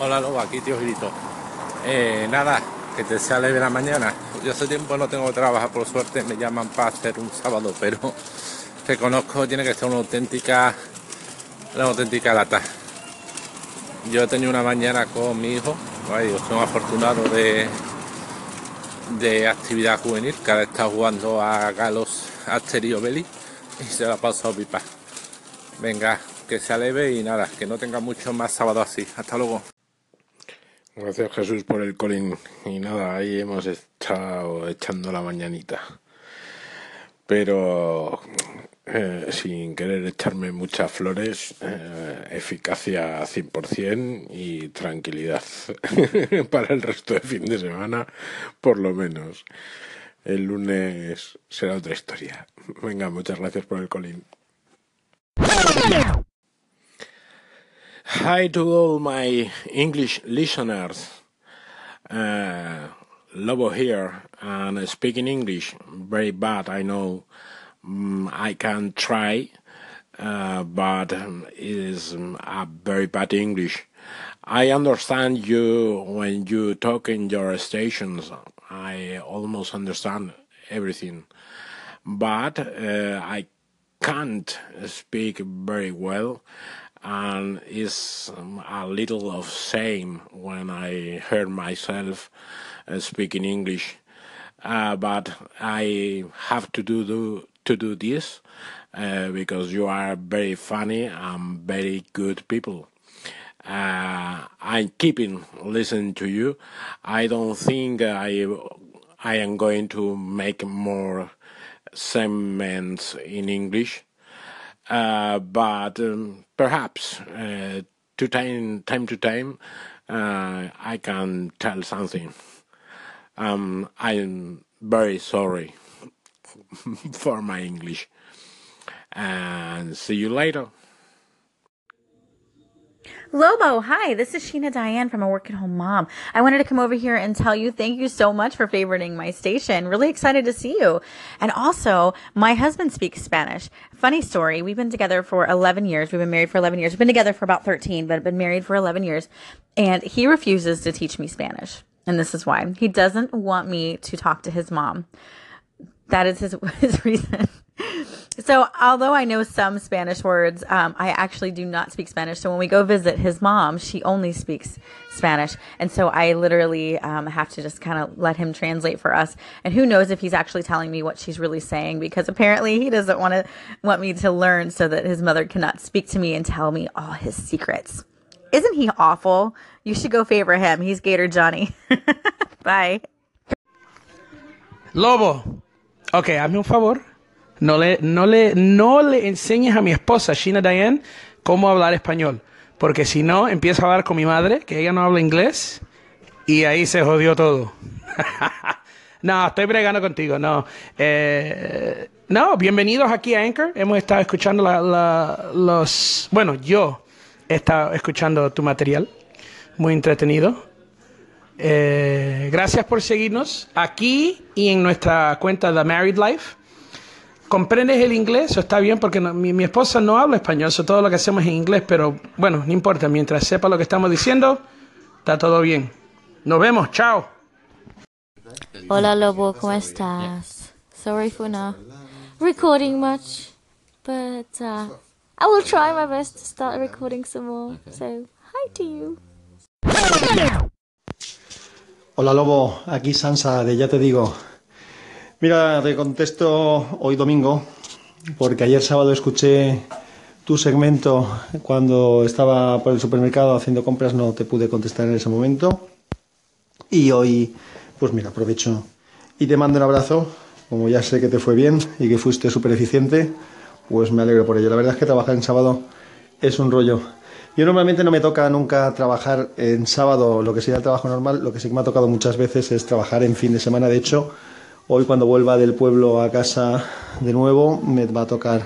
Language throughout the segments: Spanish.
Hola Lobo, aquí tío Girito. Eh, nada, que te sale de la mañana. Yo hace tiempo no tengo que trabajar, por suerte me llaman para hacer un sábado, pero te conozco, tiene que ser una auténtica, una auténtica lata. Yo he tenido una mañana con mi hijo, ay, soy afortunado de, de actividad juvenil, que ahora está jugando a Galos Asterio Belli y se la ha pasado pipa. Venga, que se aleve y nada, que no tenga mucho más sábado así. Hasta luego. Gracias Jesús por el colín. Y nada, ahí hemos estado echando la mañanita. Pero eh, sin querer echarme muchas flores, eh, eficacia 100% y tranquilidad para el resto de fin de semana, por lo menos. El lunes será otra historia. Venga, muchas gracias por el colín. Hi to all my English listeners. Uh, Lobo here and speaking English very bad. I know mm, I can try, uh, but um, it is um, a very bad English. I understand you when you talk in your stations. I almost understand everything, but uh, I can't speak very well and it's um, a little of shame when I heard myself uh, speaking English. Uh, but I have to do, do to do this uh, because you are very funny and very good people. Uh, I'm keeping listening to you. I don't think I I am going to make more segments in English uh, but um, perhaps uh, to time, time to time uh, I can tell something. Um, I'm very sorry for my English. And see you later. Lobo, hi, this is Sheena Diane from A Work at Home Mom. I wanted to come over here and tell you thank you so much for favoriting my station. Really excited to see you. And also, my husband speaks Spanish. Funny story, we've been together for 11 years. We've been married for 11 years. We've been together for about 13, but been married for 11 years. And he refuses to teach me Spanish. And this is why. He doesn't want me to talk to his mom. That is his, his reason. So, although I know some Spanish words, um, I actually do not speak Spanish. So, when we go visit his mom, she only speaks Spanish. And so, I literally um, have to just kind of let him translate for us. And who knows if he's actually telling me what she's really saying because apparently he doesn't want to want me to learn so that his mother cannot speak to me and tell me all his secrets. Isn't he awful? You should go favor him. He's Gator Johnny. Bye. Lobo, ok, hazme un favor. No le, no, le, no le enseñes a mi esposa, Sheena Diane, cómo hablar español. Porque si no, empieza a hablar con mi madre, que ella no habla inglés, y ahí se jodió todo. no, estoy bregando contigo, no. Eh, no, bienvenidos aquí a Anchor. Hemos estado escuchando los... Bueno, yo he estado escuchando tu material. Muy entretenido. Eh, gracias por seguirnos aquí y en nuestra cuenta The Married Life. ¿Comprendes el inglés? Eso está bien porque no- mi, mi esposa no habla español, eso todo lo que hacemos es en inglés, pero bueno, no importa, mientras sepa lo que estamos diciendo, está todo bien. Nos vemos, chao. Hola Lobo, ¿cómo estás? Sorry for not recording much, but uh, I will try my best to start recording some more. So, hi to you. Hola Lobo, aquí Sansa de Ya Te Digo. Mira, te contesto hoy domingo, porque ayer sábado escuché tu segmento cuando estaba por el supermercado haciendo compras, no te pude contestar en ese momento. Y hoy, pues mira, aprovecho y te mando un abrazo, como ya sé que te fue bien y que fuiste súper eficiente, pues me alegro por ello. La verdad es que trabajar en sábado es un rollo. Yo normalmente no me toca nunca trabajar en sábado, lo que sería el trabajo normal, lo que sí que me ha tocado muchas veces es trabajar en fin de semana. De hecho, hoy cuando vuelva del pueblo a casa de nuevo, me va a tocar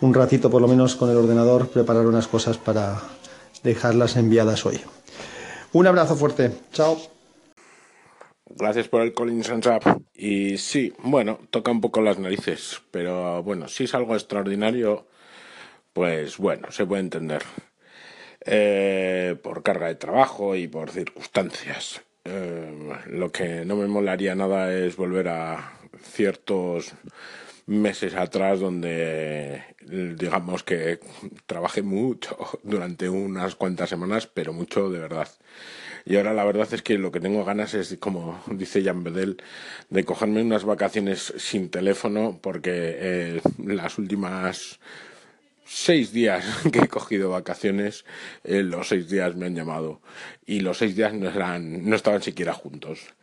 un ratito por lo menos con el ordenador preparar unas cosas para dejarlas enviadas hoy. Un abrazo fuerte, chao. Gracias por el Colin Sansap. Y sí, bueno, toca un poco las narices, pero bueno, si es algo extraordinario, pues bueno, se puede entender. eh, por carga de trabajo y por circunstancias. Eh, lo que no me molaría nada es volver a ciertos meses atrás donde digamos que trabajé mucho durante unas cuantas semanas, pero mucho de verdad. Y ahora la verdad es que lo que tengo ganas es, como dice Jan Bedel, de cogerme unas vacaciones sin teléfono porque eh, las últimas seis días que he cogido vacaciones, eh, los seis días me han llamado y los seis días no, eran, no estaban siquiera juntos.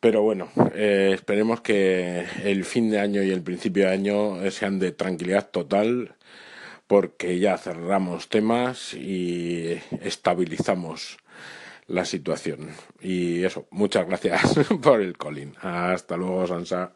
Pero bueno, eh, esperemos que el fin de año y el principio de año sean de tranquilidad total porque ya cerramos temas y estabilizamos la situación. Y eso, muchas gracias por el Colin. Hasta luego, Sansa.